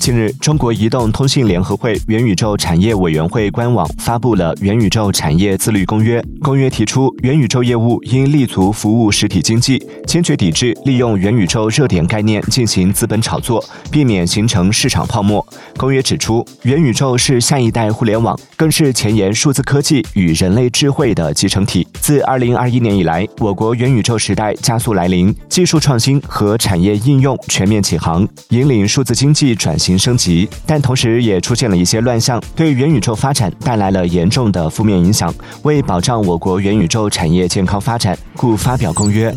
近日，中国移动通信联合会元宇宙产业委员会官网发布了《元宇宙产业自律公约》。公约提出，元宇宙业务应立足服务实体经济，坚决抵制利用元宇宙热点概念进行资本炒作，避免形成市场泡沫。公约指出，元宇宙是下一代互联网，更是前沿数字科技与人类智慧的集成体。自二零二一年以来，我国元宇宙时代加速来临，技术创新和产业应用全面起航，引领数字经济转型。升级，但同时也出现了一些乱象，对元宇宙发展带来了严重的负面影响。为保障我国元宇宙产业健康发展，故发表公约。